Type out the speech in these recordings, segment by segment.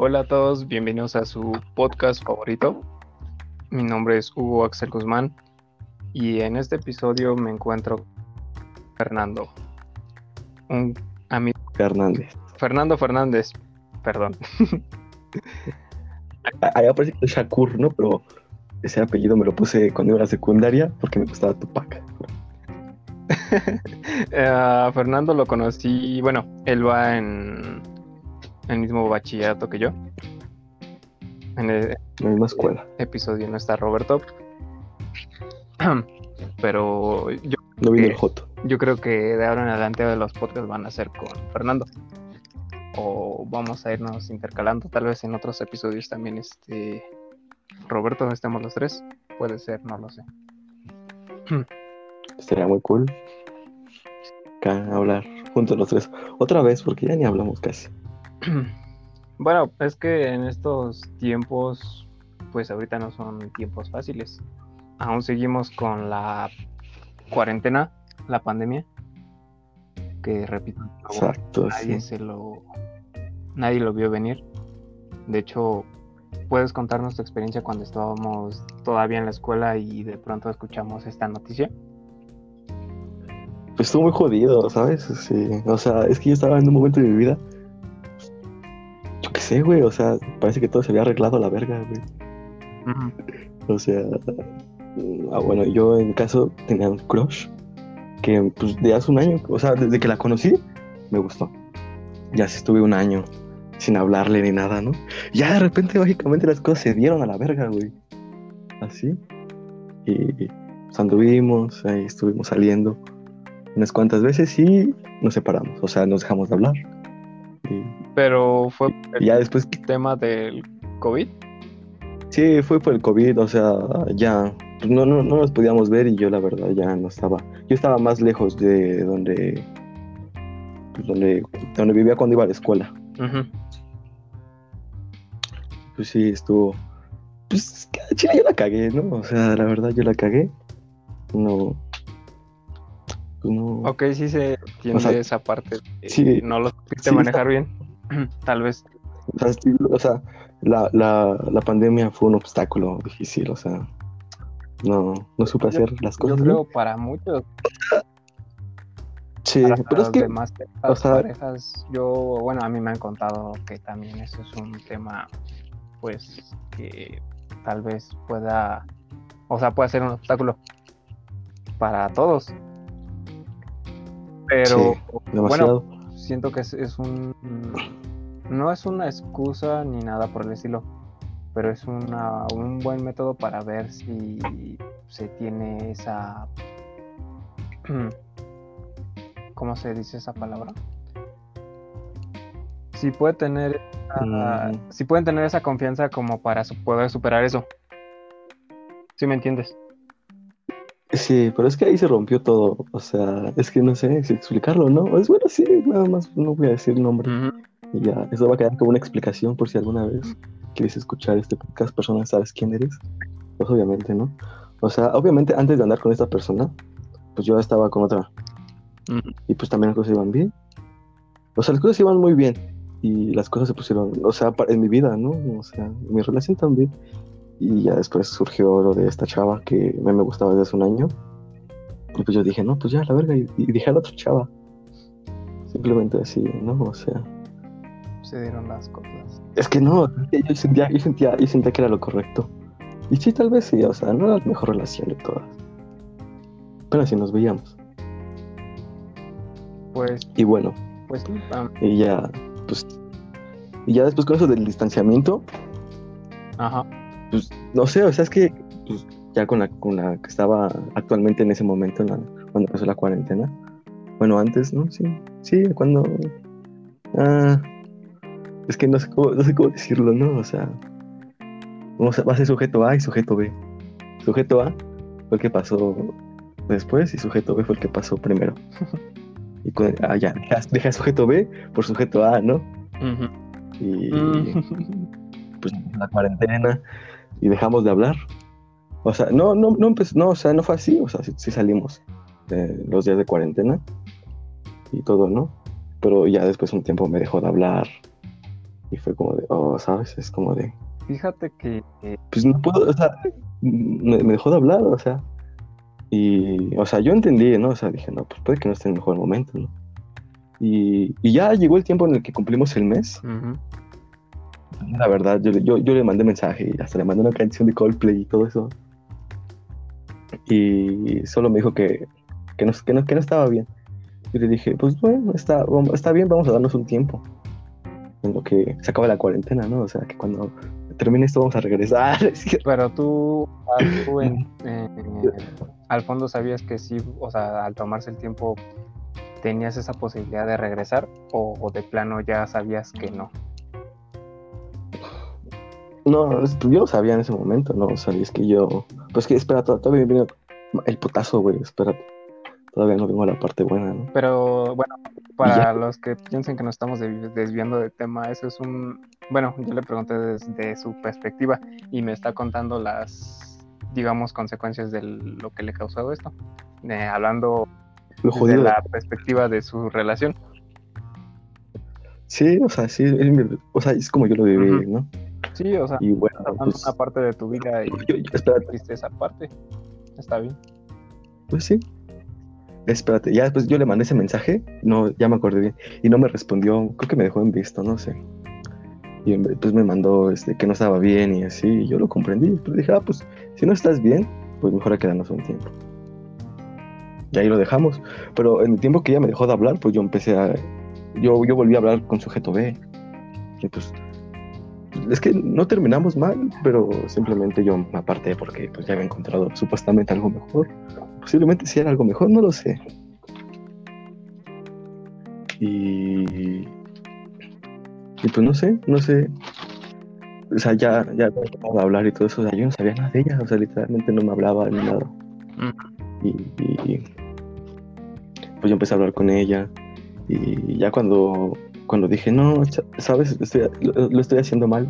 Hola a todos, bienvenidos a su podcast favorito. Mi nombre es Hugo Axel Guzmán y en este episodio me encuentro Fernando, un amigo. Fernández. Fernando Fernández, perdón. Ahí aparece Shakur, ¿no? Pero ese apellido me lo puse cuando iba a la secundaria porque me gustaba Tupac. uh, Fernando lo conocí, bueno, él va en el mismo bachillerato que yo. En el, la misma escuela. Episodio no está Roberto. Pero yo. No vino el Joto. Yo creo que de ahora en adelante los podcasts van a ser con Fernando. O vamos a irnos intercalando. Tal vez en otros episodios también este. Roberto, estemos los tres. Puede ser, no lo sé. Sería muy cool. Acá hablar juntos los tres. Otra vez, porque ya ni hablamos casi. Bueno, es que en estos tiempos, pues ahorita no son tiempos fáciles. Aún seguimos con la cuarentena, la pandemia. Que repito, Exacto, nadie se lo nadie lo vio venir. De hecho, ¿puedes contarnos tu experiencia cuando estábamos todavía en la escuela y de pronto escuchamos esta noticia? Pues estuvo muy jodido, ¿sabes? Sí. O sea, es que yo estaba en un momento de mi vida sé, güey, o sea, parece que todo se había arreglado a la verga, güey. O sea, ah, bueno, yo en caso tenía un crush que pues de hace un año, o sea, desde que la conocí, me gustó. Ya estuve un año sin hablarle ni nada, ¿no? Ya de repente, lógicamente, las cosas se dieron a la verga, güey. Así. Y pues, anduvimos, ahí estuvimos saliendo unas cuantas veces y nos separamos, o sea, nos dejamos de hablar. Pero fue el ya después tema del COVID. Sí, fue por el COVID, o sea, ya pues, no, no, no nos podíamos ver y yo la verdad ya no estaba. Yo estaba más lejos de donde pues, donde, donde vivía cuando iba a la escuela. Pues sí, estuvo. Pues chile, yo la cagué, ¿no? O sea, la verdad yo la cagué. No. Pues no. Ok, sí se entiende esa parte. Sí, no lo supiste manejar bien. Tal vez. O sea, la, la, la, pandemia fue un obstáculo difícil, o sea, no, no supe hacer las cosas. Yo creo para muchos. Sí, pero es que. Demás, o sea, parejas, yo, bueno, a mí me han contado que también eso es un tema, pues, que tal vez pueda, o sea, puede ser un obstáculo para todos. Pero, bueno, siento que es, un no es una excusa ni nada por el estilo, pero es una, un buen método para ver si se tiene esa... ¿Cómo se dice esa palabra? Si puede tener... Si pueden tener esa confianza como para poder superar eso. ¿Sí me entiendes? Sí, pero es que ahí se rompió todo. O sea, es que no sé si explicarlo, ¿no? Es bueno, sí, nada más no voy a decir nombre. Y ya, eso va a quedar como una explicación por si alguna vez quieres escuchar este podcast, persona, sabes quién eres. Pues obviamente, ¿no? O sea, obviamente antes de andar con esta persona, pues yo estaba con otra. Y pues también las cosas iban bien. O sea, las cosas iban muy bien. Y las cosas se pusieron, o sea, en mi vida, ¿no? O sea, mi relación también. Y ya después surgió lo de esta chava que me, me gustaba desde hace un año. Y pues yo dije, no, pues ya, la verga. Y, dije a la otra chava. Simplemente así, ¿no? O sea. Se dieron las cosas. Es que no, yo sentía, yo sentía, yo sentía que era lo correcto. Y sí, tal vez sí, o sea, no era la mejor relación de todas. Pero así nos veíamos. Pues. Y bueno. Pues Y ya, pues. Y ya después con eso del distanciamiento. Ajá pues no sé, o sea, es que pues, ya con la, con la que estaba actualmente en ese momento, cuando empezó la cuarentena, bueno, antes, ¿no? Sí, sí, cuando... Ah, es que no sé, cómo, no sé cómo decirlo, ¿no? O sea, va a ser sujeto A y sujeto B. Sujeto A fue el que pasó después y sujeto B fue el que pasó primero. y ah, ya, deja, sujeto B por sujeto A, ¿no? Y mm. pues la cuarentena y dejamos de hablar. O sea, no, no, no, no, o sea, no fue así, o sea, sí, salimos de los días de cuarentena y todo, ¿no? Pero ya después un tiempo me dejó de hablar Y fue como de, oh, ¿sabes? Es como de... Fíjate que... Pues no puedo, o sea, me, dejó de hablar, o sea. Y, o sea, yo entendí, ¿no? O sea, dije, no, pues puede que no esté en el mejor momento, ¿no? Y, y ya llegó el tiempo en el que cumplimos el mes. La verdad, yo, yo, yo, le mandé mensaje y hasta le mandé una canción de Coldplay y todo eso. Y solo me dijo que, que, no, que, no, que no estaba bien. Y le dije, pues bueno, está, está bien, vamos a darnos un tiempo. En lo que se acaba la cuarentena, ¿no? O sea, que cuando termine esto vamos a regresar. Pero tú, al fondo sabías que sí, o sea, al tomarse el tiempo, ¿tenías esa posibilidad de regresar o, de plano ya sabías que no? No, yo lo sabía en ese momento, ¿no? O sea, es que yo... Pues que, espera, todavía viene el putazo, güey, espérate todavía no tengo la parte buena, ¿no? Pero bueno, para los que piensen que nos estamos desviando de tema, eso es un... Bueno, yo le pregunté desde su perspectiva y me está contando las, digamos, consecuencias de lo que le causó esto, eh, hablando de la perspectiva de su relación. Sí, o sea, sí, es, o sea, es como yo lo viví, ¿no? Sí, o sea, y bueno, pues, una parte de tu vida y yo, esa parte. Está bien. Pues sí, espérate, ya después yo le mandé ese mensaje, no, ya me acordé bien, y no me respondió, creo que me dejó en visto, no sé. Y después me mandó este, que no estaba bien y así, y yo lo comprendí. Pues dije, ah, pues si no estás bien, pues mejor a quedarnos un tiempo. Y ahí lo dejamos. Pero en el tiempo que ella me dejó de hablar, pues yo empecé a. Yo, yo volví a hablar con sujeto B. Y pues. Es que no terminamos mal, pero simplemente yo me aparté porque pues, ya había encontrado supuestamente algo mejor posiblemente si era algo mejor, no lo sé. Y, y pues no sé, no sé. O sea, ya, ya a hablar y todo eso, o sea, yo no sabía nada de ella, o sea, literalmente no me hablaba ni nada. Mm. Y, pues yo empecé a hablar con ella y ya cuando, cuando dije, no, sabes, lo, estoy haciendo mal,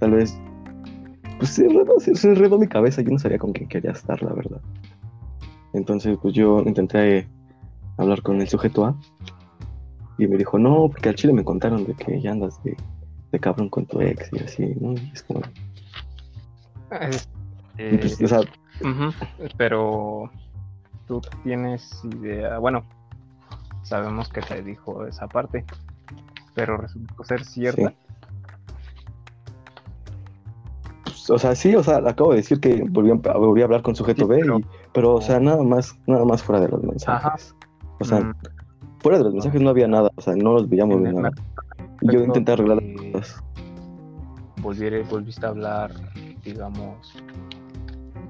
tal vez, pues se enredó, se enredó mi cabeza, yo no sabía con quién quería estar, la verdad. Entonces, pues yo intenté hablar con el sujeto A y me dijo, no, porque al chile me contaron de que ya andas de, cabrón con tu ex y así, ¿no? Y es como... Pues, o sea... Pero tú tienes idea, bueno, sabemos que te dijo esa parte, pero resultó ser cierta. o sea, sí, o sea, acabo de decir que volví a, hablar con sujeto B, pero, o sea, nada más, nada más fuera de los mensajes. O sea, mm. fuera de los mensajes no había nada, o sea, no los veíamos de nada. yo intenté arreglar las cosas. volviste a hablar, digamos,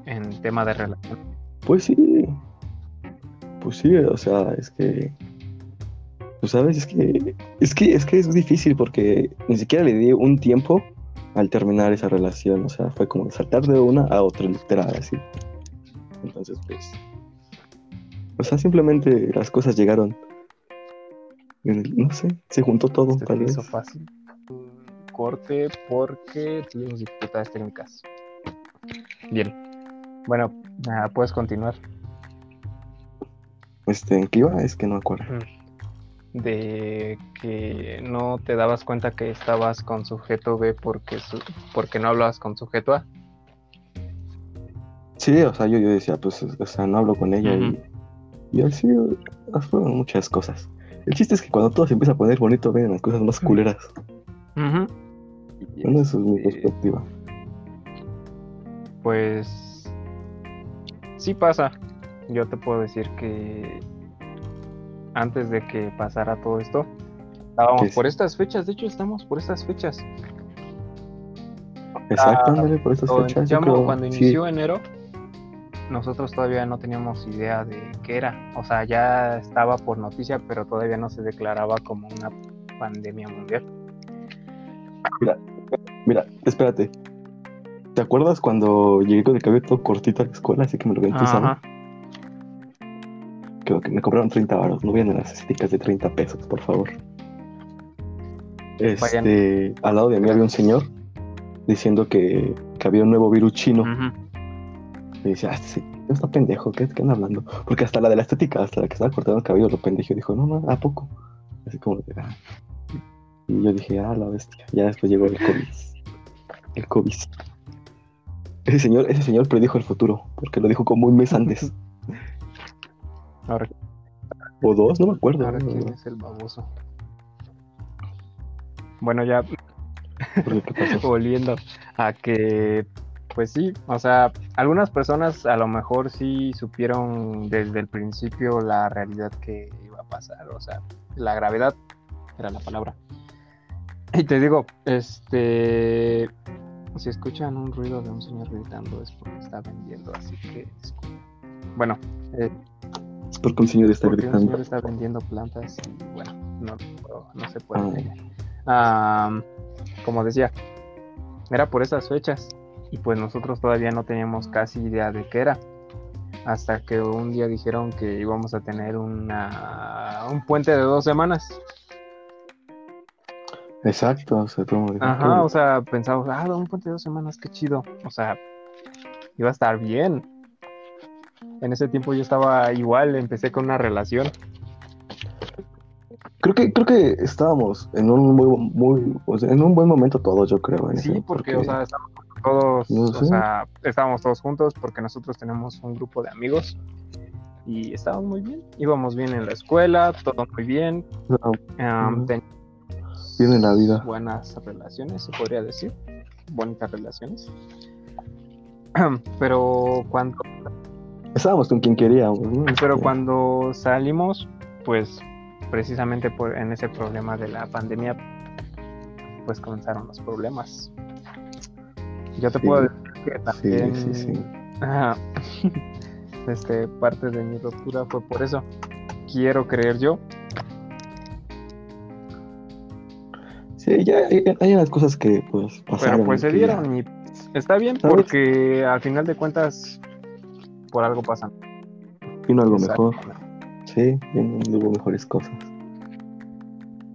en tema de relación. Pues sí. Pues sí, o sea, es que. Pues sabes, es que. Es que es que es difícil porque ni siquiera le di un tiempo al terminar esa relación. O sea, fue como saltar de una a otra literal, así. Entonces, pues. O sea, simplemente las cosas llegaron. No sé, se juntó todo, se tal vez. Hizo fácil. Corte porque tuvimos dificultades técnicas. Bien. Bueno, puedes continuar. Este, ¿en qué iba? Es que no me acuerdo de que no te dabas cuenta que estabas con sujeto B porque, porque no hablabas con sujeto A. Sí, o sea, yo, yo decía, pues, o sea, no hablo con ella y, y así fueron muchas cosas. El chiste es que cuando todo se empieza a poner bonito, ven las cosas más culeras. Bueno, eso es mi perspectiva. Pues sí pasa. Yo te puedo decir que antes de que pasara todo esto. Estábamos por estas fechas, de hecho estamos por estas fechas. Exacto, ah, por estas fechas. Cuando inició enero, nosotros todavía no teníamos idea de qué era. O sea, ya estaba por noticia, pero todavía no se declaraba como una pandemia mundial. Mira, mira, espérate. ¿Te acuerdas cuando llegué con el cabello todo cortito a la escuela, así que me lo ven que me cobraron 30 baros. No vienen las estéticas de 30 pesos, por favor. Este, al lado de mí había un señor diciendo que, que había un nuevo virus chino. Y dice, ah, sí, no está pendejo, ¿qué, ¿qué andan hablando? Porque hasta la de la estética, hasta la que estaba cortando el cabello, lo pendejo, dijo, no, no, ¿a poco? Así como, ah. Y yo dije, ah, la bestia. Ya después llegó el COVID. El COVID. Ese señor, ese señor predijo el futuro, porque lo dijo como un mes antes. Ahora, O dos, no me acuerdo. ahora quién es el baboso. Bueno, ya volviendo a que, pues sí, o sea, algunas personas a lo mejor sí supieron desde el principio la realidad que iba a pasar, o sea, la gravedad era la palabra. Y te digo, este, si escuchan un ruido de un señor gritando es porque está vendiendo, así que, bueno, eh, Es porque un señor está porque un gritando. señor está vendiendo plantas y bueno, no, no, se puede Ah. como decía, era por esas fechas y pues nosotros todavía no teníamos casi idea de qué era. Hasta que un día dijeron que íbamos a tener una, un puente de dos semanas. Exacto, o sea, todo Ajá, o sea, pensamos, ah, un puente de dos semanas, qué chido. O sea, iba a estar bien. En ese tiempo yo estaba igual, empecé con una relación. Creo que, creo que estábamos en un muy, muy, o sea, en un buen momento todos, yo creo. en Sí, ese, porque, o sea, estábamos todos, No o sea, estábamos todos juntos porque nosotros tenemos un grupo de amigos y estábamos muy bien. Íbamos bien en la escuela, todo muy bien. um, teníamos Bien en la vida. Buenas relaciones, se podría decir. Bonitas relaciones. Pero cuando, estábamos con quien queríamos, ¿no? pero Este, cuando salimos, pues precisamente por, en ese problema de la pandemia, pues comenzaron los problemas. Yo te Sí. puedo decir que también sí, sí. Ajá. este, parte de mi ruptura fue por eso. Quiero creer yo. Sí, ya hay, hay unas cosas que pues pasaron. Pero pues se dieron y está bien ¿Sabes? porque al final de cuentas por algo pasan. Vino algo mejor. Sí, hubo mejores cosas.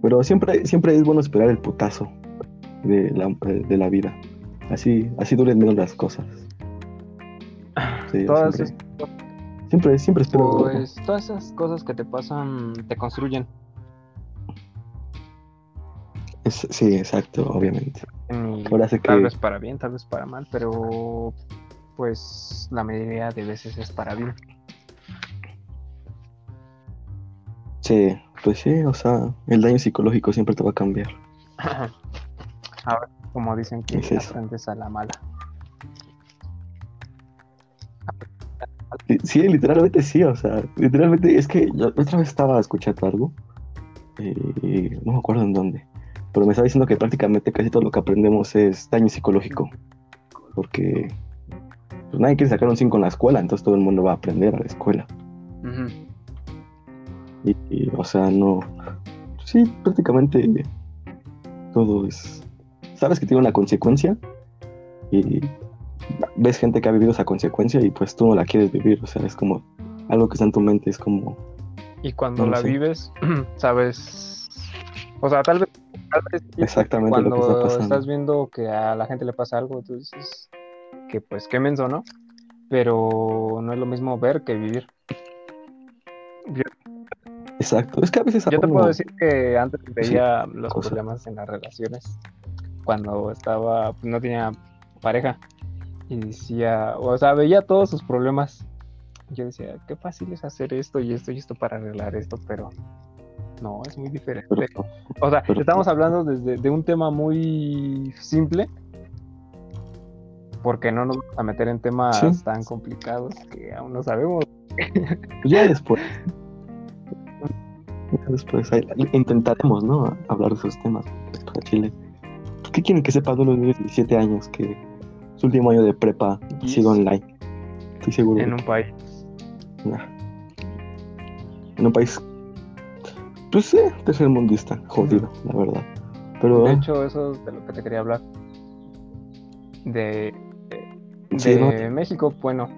Pero siempre, siempre es bueno esperar el putazo de la, de la vida. Así, así duelen menos las cosas. Sí, Todas siempre, siempre, siempre espero. Pues todas esas cosas que te pasan te construyen. Es- sí, exacto, obviamente. Y Ahora sé tal que vez para bien, tal vez para mal, pero pues la mayoría de veces es para bien. sí, pues sí, o sea, el daño psicológico siempre te va a cambiar. Ahora, como dicen que Es aprendes a la mala. Sí, Sí, literalmente sí, o sea, literalmente es que yo otra vez estaba escuchando algo, eh, no me acuerdo en dónde, pero me estaba diciendo que prácticamente casi todo lo que aprendemos es daño psicológico, porque pues, nadie quiere sacar un 5 en la escuela, entonces todo el mundo va a aprender a la escuela. Y, y, o sea, no, sí, prácticamente todo es, sabes que tiene una consecuencia y ves gente que ha vivido esa consecuencia y pues tú no la quieres vivir, o sea, es como algo que está en tu mente, es como... Y cuando No la sé. vives, sabes, o sea, tal vez, tal vez sí, Exactamente lo cuando que está pasando. estás viendo que a la gente le pasa algo, tú dices que pues qué menso, ¿no? Pero no es lo mismo ver que vivir. Yo, Exacto, es que a veces yo te puedo decir que antes veía los cosa. problemas en las relaciones cuando estaba, no tenía pareja y decía, o sea, veía todos sus problemas. Yo decía, qué fácil es hacer esto y esto y esto para arreglar esto, pero no, es muy diferente. pero- O sea, Pero- estamos hablando desde de un tema muy simple, porque no nos vamos a meter en temas Sí. tan complicados que aún no sabemos. Pues ya después. Ya después intentaremos, ¿no? Hablar de esos temas para Chile. ¿Qué quieren que sepan de unos niños de 17 años que su último año de prepa ha Yes. sido online? Estoy seguro. En un país. nah. En un país, pues sí, tercermundista, jodido, la verdad. Pero De hecho, eso es de lo que te quería hablar. De, de sí, ¿no? México, bueno,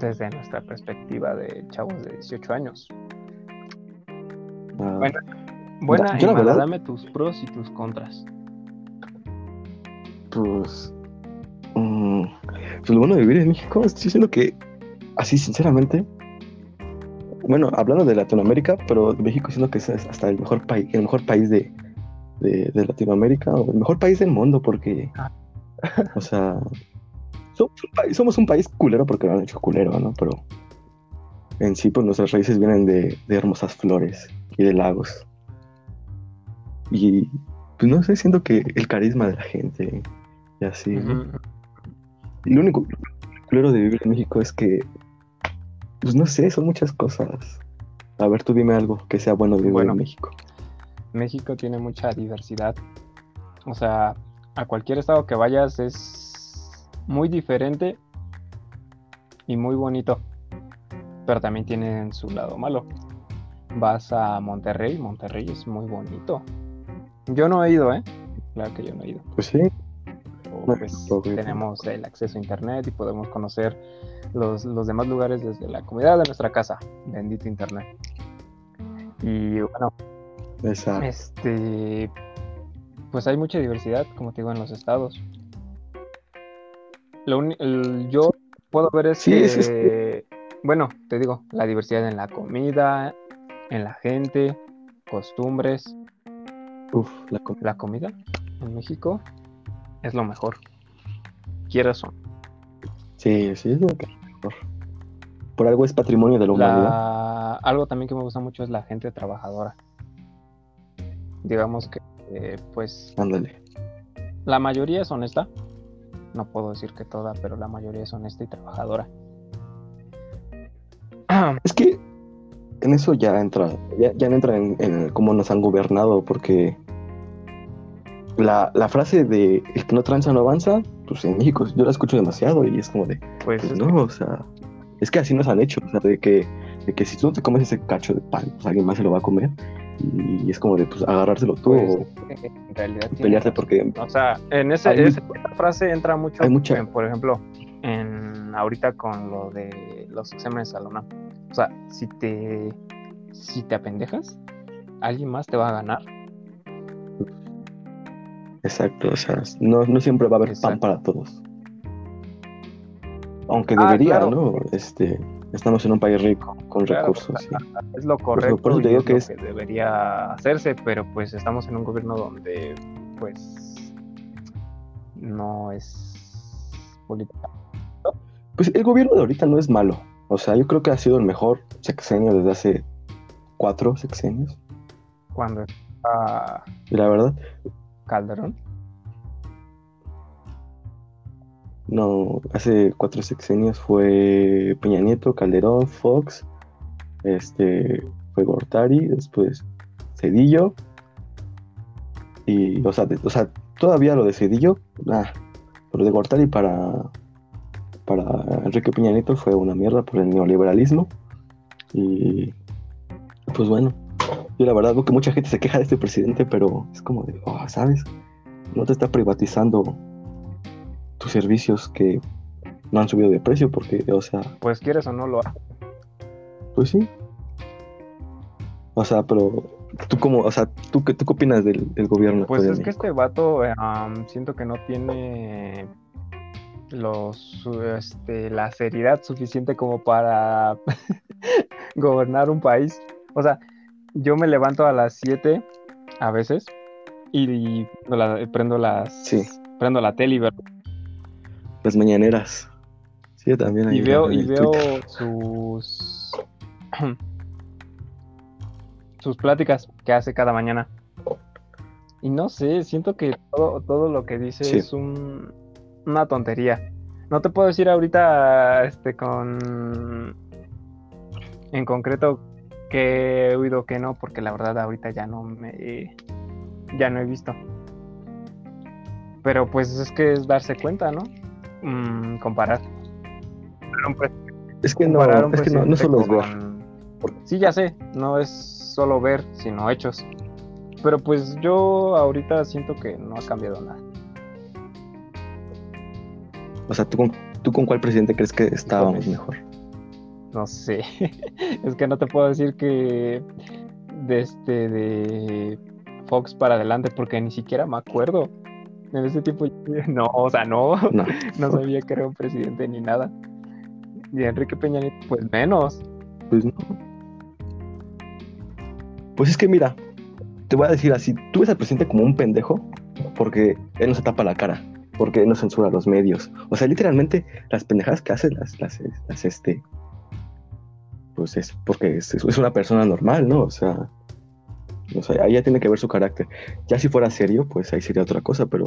desde nuestra perspectiva de chavos de 18 años. Ah, Bueno. Buena yo y la mala, verdad- dame tus pros y tus contras. pues, mm, pues lo bueno de vivir en México, estoy diciendo que, así sinceramente, bueno, hablando de Latinoamérica, pero México siendo que es hasta el mejor país, el mejor país de, de, Latinoamérica o el mejor país del mundo porque, ah. o sea, somos un, país, culero porque lo han hecho culero, ¿no? Pero en sí, pues nuestras raíces vienen de, hermosas flores y de lagos. Y pues no sé, siento que el carisma de la gente y así. Y lo único culero de vivir en México es que, pues no sé, son muchas cosas. A ver, tú dime algo que sea bueno vivir en México. México tiene mucha diversidad. O sea, a cualquier estado que vayas es muy diferente y muy bonito. Pero también tiene su lado malo. Vas a Monterrey, Monterrey es muy bonito. Yo no he ido, ¿eh? Claro que yo no he ido. Pues sí. Pues, tenemos el acceso a internet y podemos conocer los, los demás lugares desde la comodidad de nuestra casa. Bendito internet. Y bueno, este, pues hay mucha diversidad, como te digo, en los estados. Lo yo puedo ver es que, bueno, te digo, la diversidad en la comida, en la gente, costumbres. Uf, la, la comida en México es lo mejor. Quieras o Sí, sí, es lo mejor. Por algo es patrimonio de la humanidad. Algo también que me gusta mucho es la gente trabajadora digamos que, eh, pues... Ándale. La mayoría es honesta. No puedo decir que toda, pero la mayoría es honesta y trabajadora. Es que en eso ya entra, ya, ya entra en, cómo nos han gobernado, porque la, frase de el que no tranza no avanza, pues en México yo la escucho demasiado y es como de, pues, pues no, o sea, es que así nos han hecho, o sea, de que, de que si tú no te comes ese cacho de pan, pues alguien más se lo va a comer y es como de pues agarrárselo tú pues, o en realidad pelearte porque o sea en ese, esa frase entra mucho hay por ejemplo en ahorita con lo de los exámenes a la o sea si te si te apendejas alguien más te va a ganar. Exacto o sea no, no siempre va a haber pan para todos. Aunque ah, debería no este estamos en un país rico con recursos. Es lo correcto por eso te digo que, es... que debería hacerse, pero pues estamos en un gobierno donde pues no es política. Pues el gobierno de ahorita no es malo. O sea, yo creo que ha sido el mejor sexenio desde hace cuatro sexenios. Cuando está... La verdad... Calderón. No, hace cuatro sexenios fue Peña Nieto, Calderón, Fox, este, fue Gortari, después Cedillo. Y, o sea, o sea todavía lo de Cedillo, ah, pero de Gortari para, para Enrique Peña Nieto fue una mierda por el neoliberalismo. Y, pues bueno, yo la verdad veo que mucha gente se queja de este presidente, pero es como de, oh, ¿sabes? No te está privatizando tus servicios que no han subido de precio porque, o sea... Pues quieres o no lo haces. Pues sí. O sea, pero tú como, o sea, ¿tú qué, tú qué opinas del, gobierno? Pues es que este vato siento que no tiene los este, la seriedad suficiente como para gobernar un país. O sea, yo me levanto a las 7 a veces y, prendo las sí. prendo la tele y las mañaneras. Sí, también. Y veo, y veo sus sus pláticas que hace cada mañana. Y no sé, siento que todo, todo lo que dice es un, una tontería. No te puedo decir ahorita este con en concreto que he oído que no, porque la verdad ahorita ya no me ya no he visto. Pero pues es que es darse cuenta, ¿no? Mm, comparar. Es que no, es que no, solo es ver. Sí, ya sé, no es solo ver, sino hechos. Pero pues yo ahorita siento que no ha cambiado nada. O sea, ¿tú con, ¿tú con cuál presidente crees que estábamos mejor? No sé. es que no te puedo decir que de este de Fox para adelante porque ni siquiera me acuerdo. En ese tiempo, no, o sea, no, no, sabía que era un presidente ni nada. Y Enrique Peña Nieto, pues menos. Pues no. Pues es que mira, te voy a decir así, tú ves al presidente como un pendejo porque él no se tapa la cara, porque él no censura los medios. O sea, literalmente las pendejadas que hace las, las, las este, pues es porque es, es, una persona normal, ¿no? O sea, o sea, ahí ya tiene que ver su carácter. Ya si fuera serio, pues ahí sería otra cosa, pero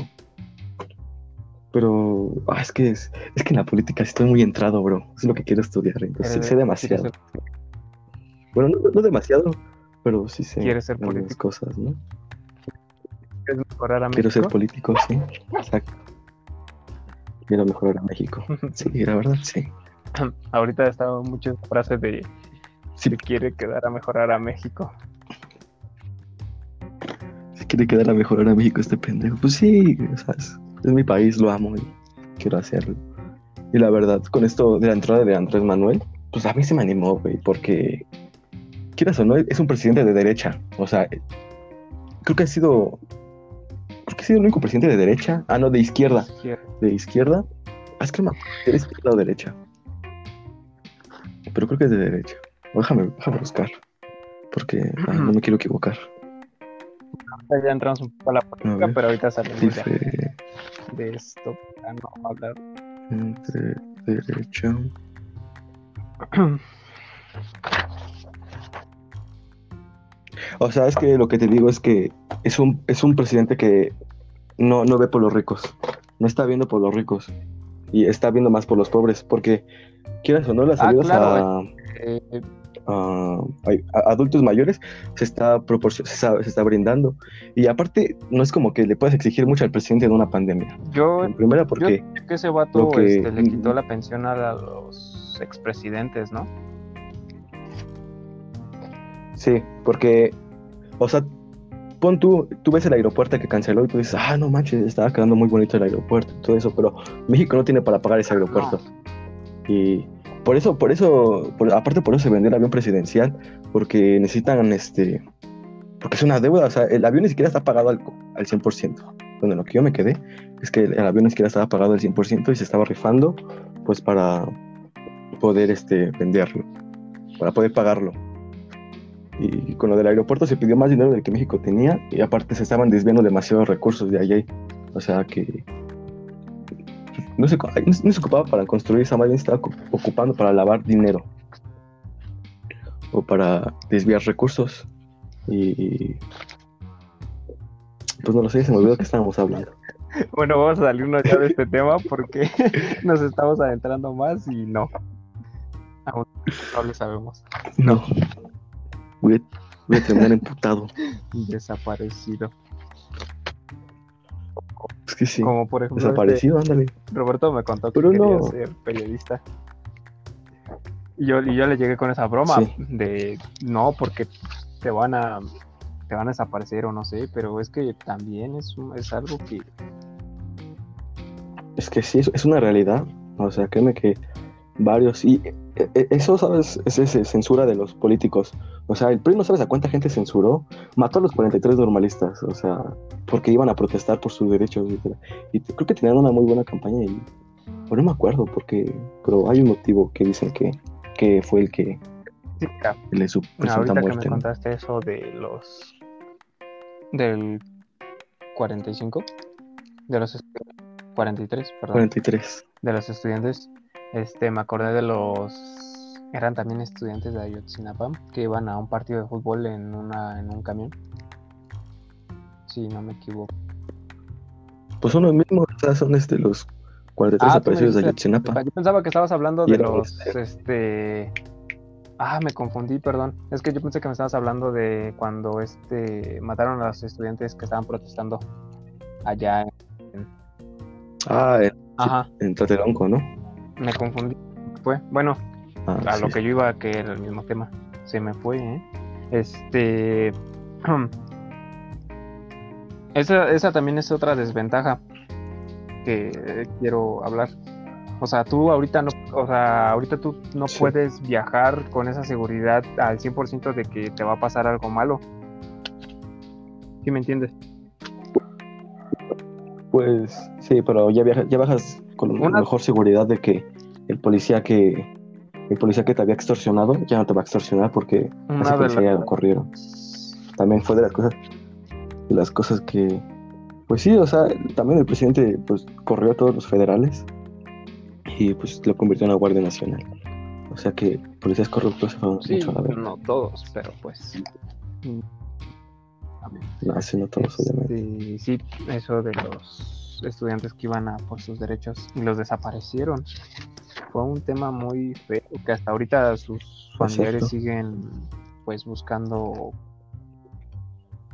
pero ah, es que es, es, que en la política estoy muy entrado, bro. Es lo que quiero estudiar. Entonces sé, demasiado. Bueno, no, no, demasiado, pero sí sé. Quieres ser político. cosas, ¿no? ¿Quieres mejorar a México? Quiero ser político, sí. Exacto. Quiero mejorar a México. Sí, la verdad, sí. Ahorita estado muchas frases de si quiere quedar a mejorar a México. Quiere quedar a mejorar a México este pendejo. Pues sí, es mi país, lo amo y quiero hacerlo. Y la verdad, con esto de la entrada de Andrés Manuel, pues a mí se me animó, güey, porque, quieras o no, es un presidente de derecha. O sea, creo que ha sido, creo que ha sido el único presidente de derecha. Ah, no, de izquierda. De izquierda. Ah, es que ¿de izquierda o derecha? Pero creo que es de derecha. Déjame, déjame buscar, porque ah, no me quiero equivocar. Ya entramos un poco a la política, pero ahorita salimos de esto para no hablar. Entre derecha. O sea, es que lo que te digo es que es un, es un presidente que no, no ve por los ricos, no está viendo por los ricos y está viendo más por los pobres, porque quieras o no, las ah, ayudas a, eh, a, adultos mayores se está, se está, se, está, brindando. Y aparte, no es como que le puedas exigir mucho al presidente en una pandemia. Yo, en primera, porque. Yo que ese vato que, este, le quitó la pensión a los expresidentes, ¿no? Sí, porque. O sea, pon tú, tú ves el aeropuerto que canceló y tú dices, ah, no manches, estaba quedando muy bonito el aeropuerto y todo eso, pero México no tiene para pagar ese aeropuerto. Y por eso, por eso, aparte por eso se vendió el avión presidencial, porque necesitan, este, porque es una deuda, o sea, el avión ni siquiera está pagado al, al 100%. Bueno, lo que yo me quedé es que el avión ni siquiera estaba pagado al 100% y se estaba rifando, pues para poder, este, venderlo, para poder pagarlo. Y con lo del aeropuerto se pidió más dinero del que México tenía y aparte se estaban desviando demasiados recursos de allí. O sea que no se, no, se ocupaba para construir esa máquina, estaba ocupando para lavar dinero o para desviar recursos. Y pues no lo sé, se me olvidó que estábamos hablando. Bueno, vamos a salirnos ya de este tema porque nos estamos adentrando más y no. Aún no lo sabemos. No. Voy a, voy a terminar emputado. Desaparecido. Es que sí. Como por ejemplo. Desaparecido, este, ándale. Roberto me contó que quería ser periodista. Y yo, y yo le llegué con esa broma de no, porque te van a te van a desaparecer o no sé, pero es que también es, es algo que. Es que sí, es, una realidad. O sea, créeme que varios. Y e, e, eso, ¿sabes? Es esa censura de los políticos. O sea, el PRI no sabes a cuánta gente censuró. Mató a los 43 normalistas. O sea, porque iban a protestar por sus derechos. Y creo que tenían una muy buena campaña. Y no me acuerdo porque. Pero hay un motivo que dicen que, que fue el que. le su Ahorita muerte, que me contaste eso de los. Del 45. De los 43, perdón. 43. De los estudiantes este, me acordé de los eran también estudiantes de Ayotzinapa que iban a un partido de fútbol en una en un camión. Si no me equivoco. Pues son los mismos, son este los 43 ah, desaparecidos de Ayotzinapa. Yo pensaba que estabas hablando de los este Ah, me confundí, perdón. Es que yo pensé que me estabas hablando de cuando este mataron a los estudiantes que estaban protestando allá en Ah, en, Ajá. en Tlatelolco, ¿no? Me confundí. Fue, bueno, ah, a lo que yo iba, que era el mismo tema. Se me fue, ¿eh? Este. esa, esa también es otra desventaja que quiero hablar. O sea, tú ahorita no, o sea, ahorita tú no puedes viajar con esa seguridad al 100% de que te va a pasar algo malo. ¿Sí me entiendes? Pues sí, pero ya viajas, ya bajas con una... mejor seguridad de que el policía que el policía que te había extorsionado ya no te va a extorsionar porque ese policía ya lo corrieron. También fue de las cosas de las cosas que, pues sí, o sea, también el presidente pues corrió a todos los federales y pues lo convirtió en la Guardia Nacional. O sea que policías corruptos se fueron Sí, mucho a la verga. no todos, pero pues. No, sí, no todos. Este, sí, eso de los estudiantes que iban a por sus derechos y los desaparecieron. Fue un tema muy feo que hasta ahorita sus familiares siguen pues buscando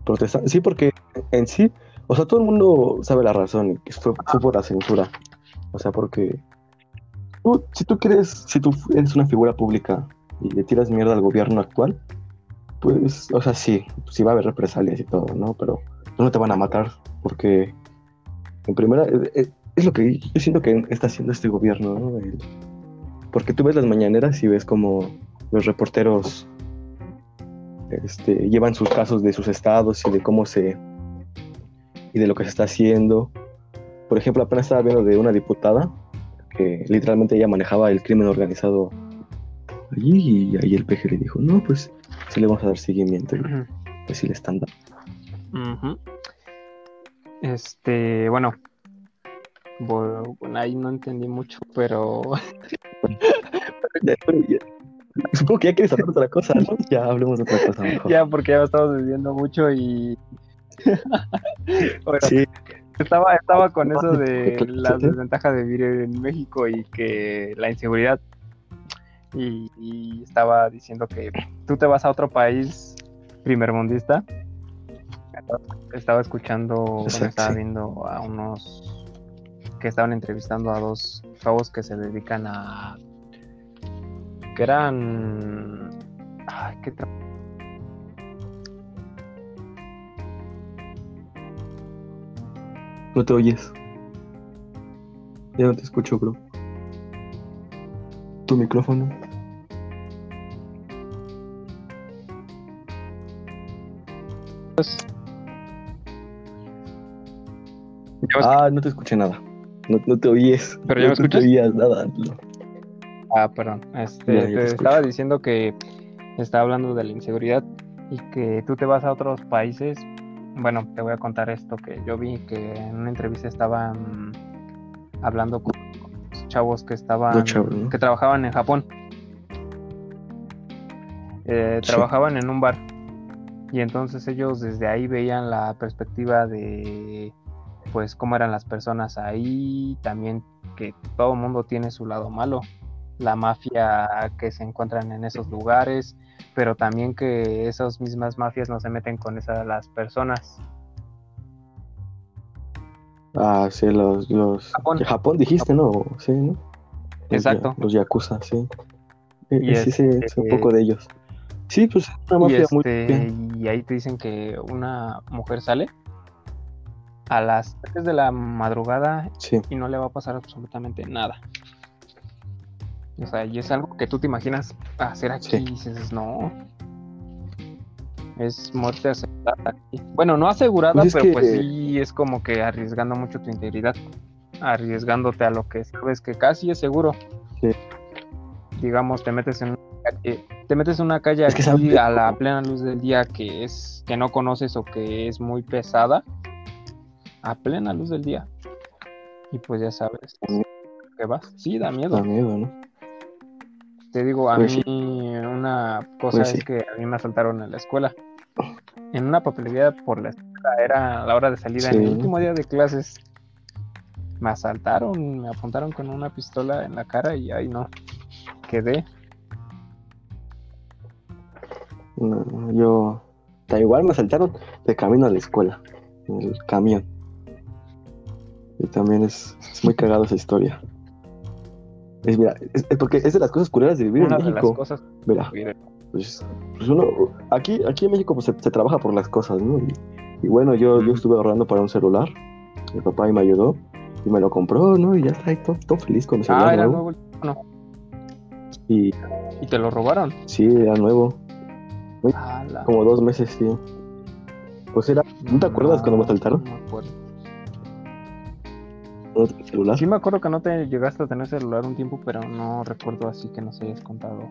Protesta- Sí, porque en sí, o sea, todo el mundo sabe la razón que fue, fue por la censura. O sea, porque tú, si tú quieres, si tú eres una figura pública y le tiras mierda al gobierno actual, pues, o sea, sí, sí va a haber represalias y todo, ¿no? Pero no te van a matar porque, en primera, eh, eh, es lo que yo siento que está haciendo este gobierno, ¿no? Porque tú ves las mañaneras y ves como los reporteros este, llevan sus casos de sus estados y de cómo se y de lo que se está haciendo. Por ejemplo, apenas estaba viendo de una diputada que literalmente ella manejaba el crimen organizado allí y ahí el PG le dijo, no, pues sí le vamos a dar seguimiento y pues sí le están dando. Este, bueno, ahí no entendí mucho, pero Ya, ya- Supongo que ya quieres hablar de otra cosa, ¿no? Ya hablemos de otra cosa mejor. ya porque ya estamos viviendo mucho y bueno, Sí, estaba, estaba con eso de las desventajas de vivir en México y que la inseguridad y, y estaba diciendo que tú te vas a otro país primermundista. Estaba escuchando, Exacto, estaba viendo a unos que estaban entrevistando a dos chavos que se dedican a que eran ay, ¿qué tra- no te oyes. Ya no te escucho, bro. Tu micrófono. ¿Ya me Ah, no te escuché nada. No, no te oyes. ¿Pero ya no me te escuchas? oías nada. no. Ah, perdón. Este, Ya, ya te te estaba diciendo que estaba hablando de la inseguridad y que tú te vas a otros países. Bueno, te voy a contar esto que yo vi que en una entrevista estaban hablando con chavos que estaban que trabajaban en Japón. Eh, Sí. Trabajaban en un bar y entonces ellos desde ahí veían la perspectiva de pues cómo eran las personas ahí, también que todo el mundo tiene su lado malo, la mafia que se encuentran en esos lugares, pero también que esas mismas mafias no se meten con esas las personas. Ah, sí, los. los... Japón. Japón. dijiste, ¿no? Sí, ¿no? Los Exacto. ya- Los Yakuza, sí. Eh, Y sí, sí, este- sé un poco de ellos. Sí, pues es una Y, mafia muy. este, y ahí te dicen que una mujer sale a las 3 de la madrugada Sí, y no le va a pasar absolutamente nada. O sea, y es algo que tú te imaginas hacer aquí Sí. y dices, no. Es muerte asegurada. Bueno, no asegurada, Pues es pero que- pues sí es como que arriesgando mucho tu integridad. Arriesgándote a lo que sabes que casi es seguro. Sí. Digamos, te metes en una calle, te metes en una calle Es que aquí a la plena luz del día que es que no conoces o que es muy pesada. A plena luz del día. Y pues ya sabes que vas. Sí, da miedo. da miedo, ¿no? Te digo, a Pues mí sí. una cosa Pues es sí. que a mí me asaltaron en la escuela. En una papelería por la escuela, era la hora de salida, en el último día de clases. Me asaltaron, me apuntaron con una pistola en la cara y ahí no. Quedé. No, yo. Da igual me asaltaron de camino a la escuela. En el camión. Y también es, es muy cagada esa historia. Es, mira, es, es porque es de las cosas culeras de vivir Una en de las México. cosas. Mira, pues, pues uno, aquí, aquí en México pues, se, se trabaja por las cosas, ¿no? Y, y bueno, yo, yo estuve ahorrando para un celular. Mi papá me ayudó y me lo compró, ¿no? Y ya está ahí todo, todo feliz con mi celular Ah, era nuevo. nuevo. teléfono. Y Y te lo robaron. sí, era nuevo. Como dos meses, sí. Pues era, ¿no te acuerdas cuando me asaltaron? No me acuerdo. No celular. Sí me acuerdo que no te llegaste a tener celular un tiempo, pero no recuerdo así que nos hayas contado.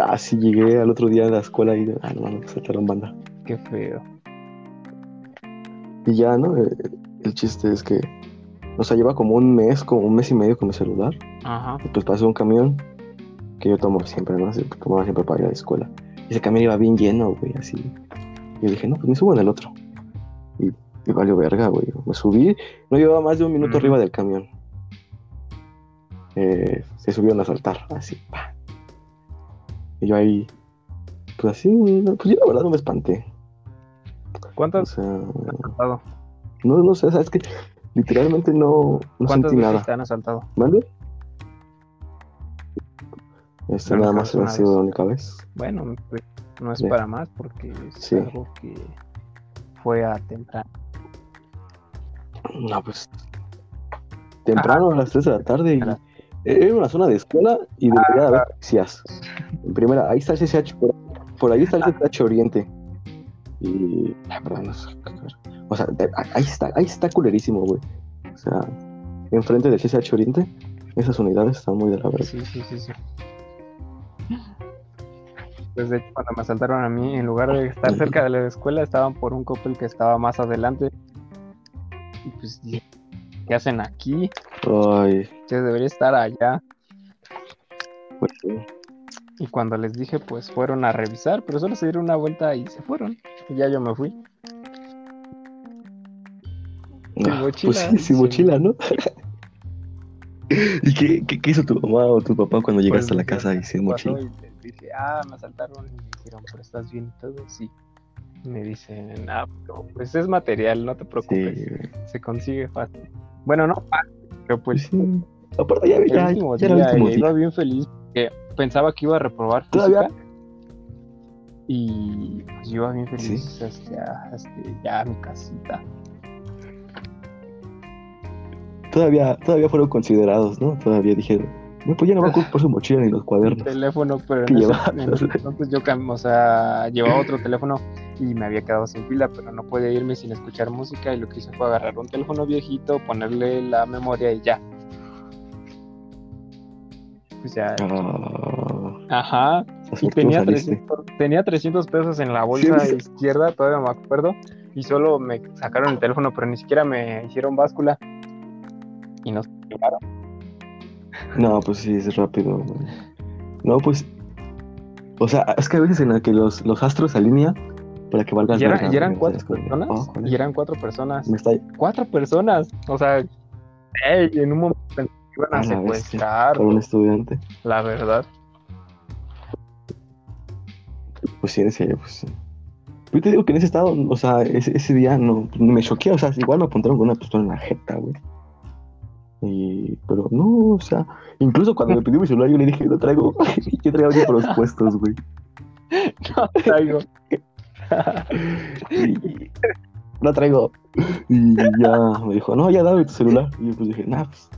Ah, sí, llegué al otro día de la escuela y ah, no, me asaltaron banda. Qué feo. Y ya, ¿no? Eh, el chiste es que, o sea, lleva como un mes, como un mes y medio con mi celular. Ajá. Y pues pasó un camión que yo tomo siempre, ¿no? Tomaba siempre para ir a la escuela. Y ese camión iba bien lleno, güey, así. Y yo dije, no, pues me subo en el otro. Y, y valió verga, güey. Me subí, no llevaba más de un minuto Ujú. arriba del camión. Eh, se subieron a saltar, así, pa. Y yo ahí, pues así, pues yo la verdad no me espanté. O ¿Cuántas sea, te han asaltado? no, no sé, sabes que literalmente no, no ¿Cuántas sentí veces nada. te han asaltado? ¿Mande? Este, Una nada más ha sido la única vez. Bueno, pues, no es para más porque es Sí. algo que fue a temprano. No, pues. Temprano a las 3 de la tarde y. Las- Era una zona de escuela y debería haber policías. En primera, ahí está el CCH, por, por ahí está el CCH Oriente. Y. ay, perdón, no sé, O sea, de- ahí está, ahí está culerísimo, güey. O sea, enfrente del CCH Oriente, esas unidades están muy de la verga. Sí, sí, sí, sí. Pues de hecho, cuando me asaltaron a mí, en lugar de estar cerca de la escuela, estaban por un couple que estaba más adelante. Y pues dije, ¿qué hacen aquí? Ay, Yo debería estar allá. pues sí. Y cuando les dije, pues fueron a revisar, pero solo se dieron una vuelta y se fueron. Y ya yo me fui. Sin Ah, mochila, Pues sí, sin mochila, ¿no? ¿Y qué, qué, qué hizo tu mamá o tu papá cuando llegaste Pues, a la casa y sin mochila? Y les dije, ah, me asaltaron. Y me dijeron, pero estás bien y todo. Sí. Y me dicen, ah, pero, pues es material, no te preocupes. Se consigue fácil. Bueno, no fácil, pero Pues sí. Aparte, ya, el ya, ya el día eh, iba bien feliz porque pensaba que iba a reprobar ¿Todavía? Y pues yo iba bien feliz hasta, hasta ya a mi casita. Todavía, todavía fueron considerados, ¿no? Todavía dijeron, no, pues ya no va a ocupar su mochila ni los cuadernos. teléfono, pero ¿Qué en ese, en ese entonces yo o sea, llevaba otro teléfono y me había quedado sin pila, pero no podía irme sin escuchar música y lo que hice fue agarrar un teléfono viejito, ponerle la memoria y ya. Pues ya, Ah, ajá, y tenía saliste. 300, tenía 300 pesos en la bolsa Sí. izquierda, todavía me acuerdo, y solo me sacaron el teléfono, pero ni siquiera me hicieron báscula y nos llevaron. No, pues sí, es rápido. No, pues. O sea, es que a veces en la que los, los astros alinean para que valgas Y, era- verga, y eran cuatro personas, oh, y eran cuatro personas. me está... cuatro personas. O sea, ey, en un momento iban a secuestrar, un estudiante. la verdad. Pues sí, en serio, pues sí. Yo te digo que en ese estado, o sea, ese, ese día no me choqué, o sea, igual me apuntaron con una pistola en la jeta, güey. Y, pero no, o sea, incluso cuando me pidió mi celular, yo le dije, no traigo, yo traigo los puestos, güey. No traigo. Y, no traigo. Y ya me dijo, no, ya dame tu celular. Y yo pues dije, nah, pues.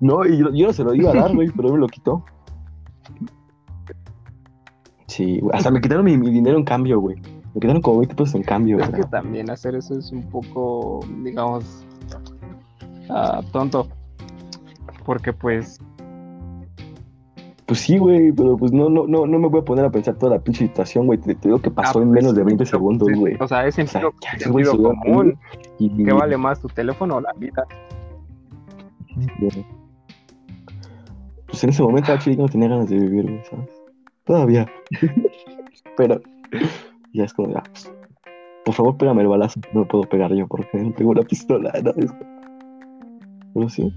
No, y yo, yo no se lo iba a dar, güey, pero él me lo quitó. Sí, güey, hasta me quitaron mi, mi dinero en cambio, güey. Me quitaron como 20 pesos en cambio, güey. que también hacer eso es un poco, digamos, ah, tonto. Porque pues, Pues sí, güey, pero pues no, no, no, no me voy a poner a pensar toda la pinche situación, güey. Te, te digo que pasó ah, en pues, menos de 20 pero, segundos, güey. O sea, es O sea, sentido, güey sentido común. Y, ¿Qué vale más, tu teléfono o la vida? Pues en ese momento actually no tenía ganas de vivir, güey, ¿sabes? Todavía. Pero ya es como, ya, pues, por favor, pégame el balazo. No lo puedo pegar yo porque no tengo una pistola, ¿no? Pero sí.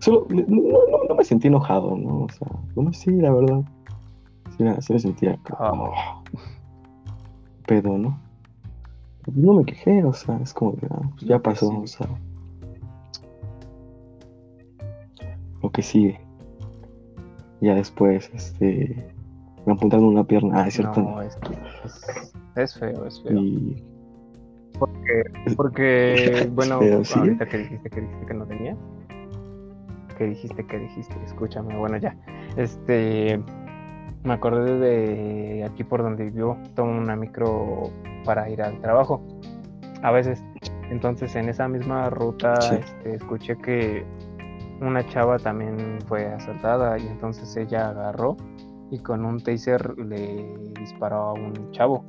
Solo, no, no, me sentí enojado, ¿no? O sea, bueno, sí, la verdad. Sí, me- sí me sentía como, Ah. oh, pedo, ¿no? No me quejé, o sea, es como que ah, pues ya pasó, Sí. o sea. Lo que sigue. Ya después, este. Me apuntaron una pierna. Ah, es cierto. No, es que es, es feo, es feo. Y. Porque, bueno, Feo, sí. ahorita que dijiste que dijiste que no tenía. Que dijiste que dijiste, escúchame, bueno ya. Este me acordé de aquí por donde vivió, tomo una micro para ir al trabajo. A veces. Entonces en esa misma ruta Sí. este, escuché que una chava también fue asaltada y entonces ella agarró y con un taser le disparó a un chavo.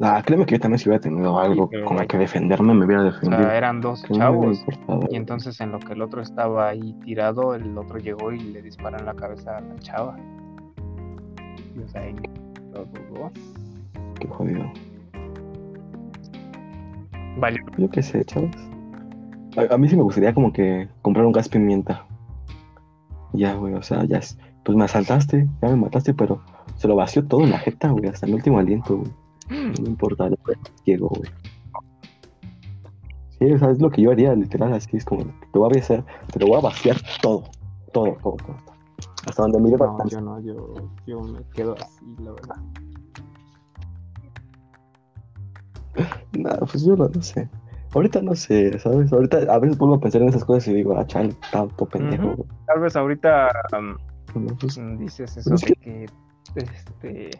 Ah, créeme que yo también si hubiera tenido algo con lo que defenderme, me hubiera O defendido. sea, eran dos chavos. Y entonces en lo que el otro estaba ahí tirado, el otro llegó y le disparó en la cabeza a la chava. Y o sea, ahí lo dudó. Qué jodido. Valió. Yo qué sé, chavos. A, a mí sí me gustaría como que comprar un gas pimienta. Ya, güey, o sea, ya es. Pues me asaltaste, ya me mataste, pero se lo vació todo en la jeta, güey, hasta el último aliento, güey. No me importa, llegó, güey. Sí, o sea, es lo que yo haría, literal, así es como, te voy a vaciar, te lo voy a vaciar todo, todo, todo, todo. Hasta donde mire No, para yo no, yo, yo me quedo así, la verdad. Nada, pues yo no, no sé. Ahorita no sé, ¿sabes? Ahorita a veces vuelvo a pensar en esas cosas y digo, ah, chale, tanto pendejo, güey. Tal vez ahorita um, No, pues, dices eso es de que, este,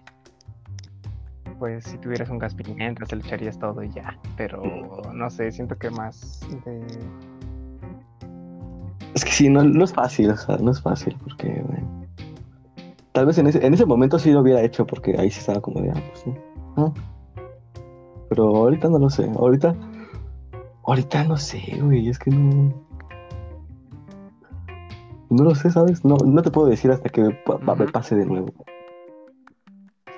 pues si tuvieras un gas pimienta, se le echarías todo y ya. Pero no sé, siento que más de... Es que sí, no, no es fácil, o sea, no es fácil, porque, güey, Tal vez en ese, en ese momento sí lo hubiera hecho, porque ahí sí estaba como de, ah, pues sí. ah. Pero ahorita no lo sé, ahorita. Ahorita no sé, güey, es que no. No lo sé, ¿sabes? No, no te puedo decir hasta que pa- me pase de nuevo.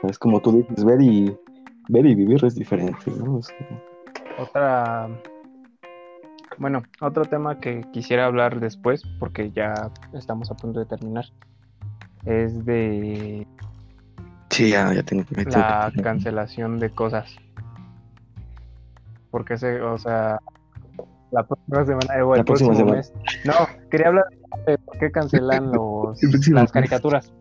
Es como tú dices, ver y, ver y vivir es diferente, ¿no? Es como- Otra... Bueno, otro tema que quisiera hablar después, porque ya estamos a punto de terminar, es de Sí, ya, ya tengo tengo la que- cancelación de cosas. Porque se, o sea, la próxima semana, eh, o el La próxima próximo semana. mes. No, quería hablar de por qué cancelan los, las caricaturas.